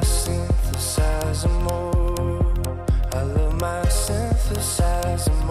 synthesizer more. I love my synthesizer more.